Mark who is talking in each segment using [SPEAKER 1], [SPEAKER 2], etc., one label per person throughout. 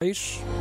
[SPEAKER 1] mais.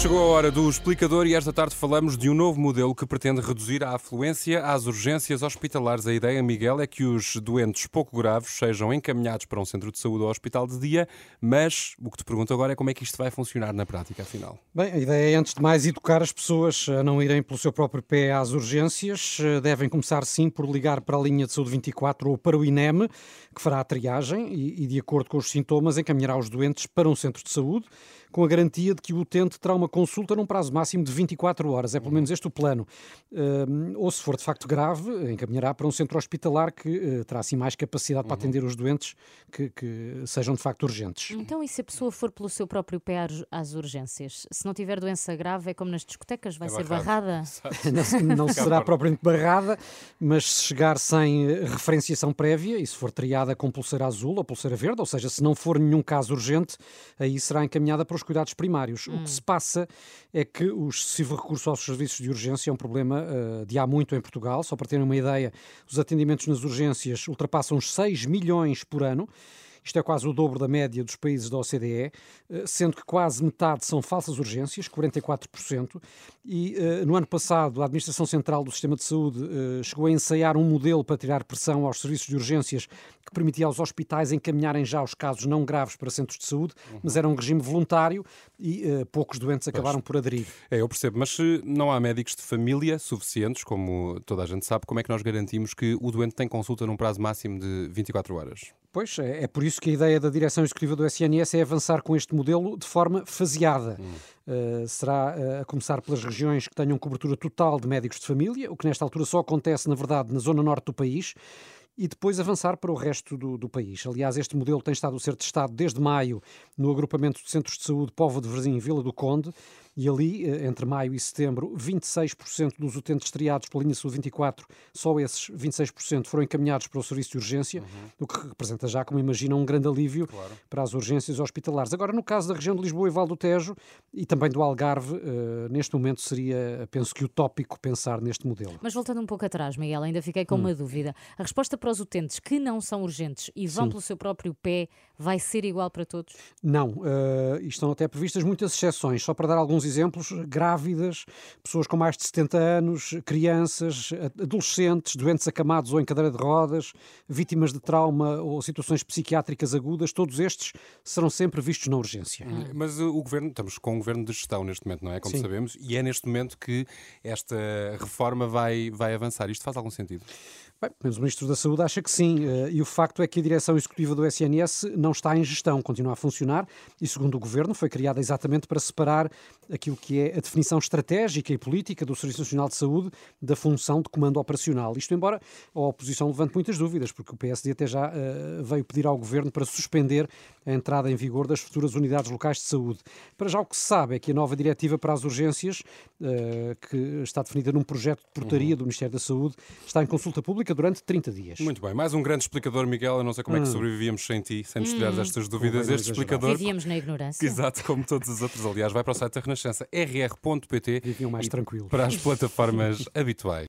[SPEAKER 1] Chegou a hora do explicador e esta tarde falamos de um novo modelo que pretende reduzir a afluência às urgências hospitalares. A ideia, Miguel, é que os doentes pouco graves sejam encaminhados para um centro de saúde ou hospital de dia, mas o que te pergunto agora é como é que isto vai funcionar na prática, afinal.
[SPEAKER 2] Bem, a ideia é, antes de mais, educar as pessoas a não irem pelo seu próprio pé às urgências. Devem começar, sim, por ligar para a linha de saúde 24 ou para o INEM, que fará a triagem e, e de acordo com os sintomas, encaminhará os doentes para um centro de saúde com a garantia de que o utente terá uma consulta num prazo máximo de 24 horas. É pelo menos este o plano. Uh, ou, se for de facto grave, encaminhará para um centro hospitalar que uh, terá assim mais capacidade uhum. para atender os doentes que, que, sejam de facto urgentes.
[SPEAKER 3] Então, e se a pessoa for pelo seu próprio pé às urgências? Se não tiver doença grave, é como nas discotecas, vai é ser barrada?
[SPEAKER 2] não, não será propriamente barrada, mas se chegar sem eh, referenciação prévia e se for triada com pulseira azul ou pulseira verde, ou seja, se não for nenhum caso urgente, aí será encaminhada para os cuidados primários. Hum. O que se passa é que o excessivo recurso aos serviços de urgência é um problema uh, de há muito em Portugal. Só para terem uma ideia, os atendimentos nas urgências ultrapassam os 6 milhões por ano. Isto é quase o dobro da média dos países da OCDE, eh, sendo que quase metade são falsas urgências, 44%. E eh, no ano passado, a Administração Central do Sistema de Saúde eh, chegou a ensaiar um modelo para tirar pressão aos serviços de urgências que permitia aos hospitais encaminharem já os casos não graves para centros de saúde, uhum. mas era um regime voluntário e poucos doentes acabaram por aderir.
[SPEAKER 1] É, eu percebo, mas se não há médicos de família suficientes, como toda a gente sabe, como é que nós garantimos que o doente tem consulta num prazo máximo de 24 horas?
[SPEAKER 2] Pois, é, é por isso que a ideia da direção executiva do SNS é avançar com este modelo de forma faseada. Hum. Uh, será uh, a começar pelas regiões que tenham cobertura total de médicos de família, o que nesta altura só acontece, na verdade, na zona norte do país e depois avançar para o resto do, do, país. Aliás, este modelo tem estado a ser testado desde maio no agrupamento de centros de saúde Povo de Varzim Vila do Conde e ali, eh, entre maio e setembro, 26% dos utentes triados pela linha Saúde 24, só esses 26% foram encaminhados para o serviço de urgência, uhum. o que representa já, como imagina, um grande alívio claro. para as urgências hospitalares. Agora, no caso da região de Lisboa e Val do Tejo e também do Algarve, uh, neste momento seria, penso que, utópico pensar neste modelo.
[SPEAKER 3] Mas voltando um pouco atrás, Miguel, ainda fiquei com hum. uma dúvida. A resposta para os utentes que não são urgentes e vão Sim. pelo seu próprio pé vai ser igual para todos?
[SPEAKER 2] Não. Uh, estão até previstas muitas exceções. Só para dar alguns exemplos, grávidas, pessoas com mais de 70 anos, crianças, adolescentes, doentes acamados ou em cadeira de rodas, vítimas de trauma ou situações psiquiátricas agudas, todos estes serão sempre vistos na urgência.
[SPEAKER 1] Hum, mas o governo, estamos com um governo de gestão neste momento, não é? Como Sim. sabemos, e é neste momento que esta reforma vai, vai avançar. Isto faz algum sentido?
[SPEAKER 2] Bem, mas o Ministro da Saúde acha que sim, eh, e o facto é que a direção executiva do SNS não está em gestão, continua a funcionar e, segundo o Governo, foi criada exatamente para separar aquilo que é a definição estratégica e política do Serviço Nacional de Saúde da função de comando operacional. Isto embora a oposição levante muitas dúvidas, porque o PSD até já uh, veio pedir ao Governo para suspender a entrada em vigor das futuras unidades locais de saúde. Para já o que se sabe é que a nova diretiva para as urgências, uh, que está definida num projeto de portaria uhum. do Ministério da Saúde, está em consulta pública durante 30 dias.
[SPEAKER 1] Muito bem, mais um grande explicador, Miguel. Eu não sei como hum. é que hum. sobrevivíamos sem ti, sem nos tirar destas hum. dúvidas. Este explicador.
[SPEAKER 3] Vivíamos na ignorância.
[SPEAKER 1] Exato, como todos os outros. Aliás, vai para o site da Renascença, rr.pt.
[SPEAKER 2] Viviam mais tranquilos.
[SPEAKER 1] Para as plataformas habituais.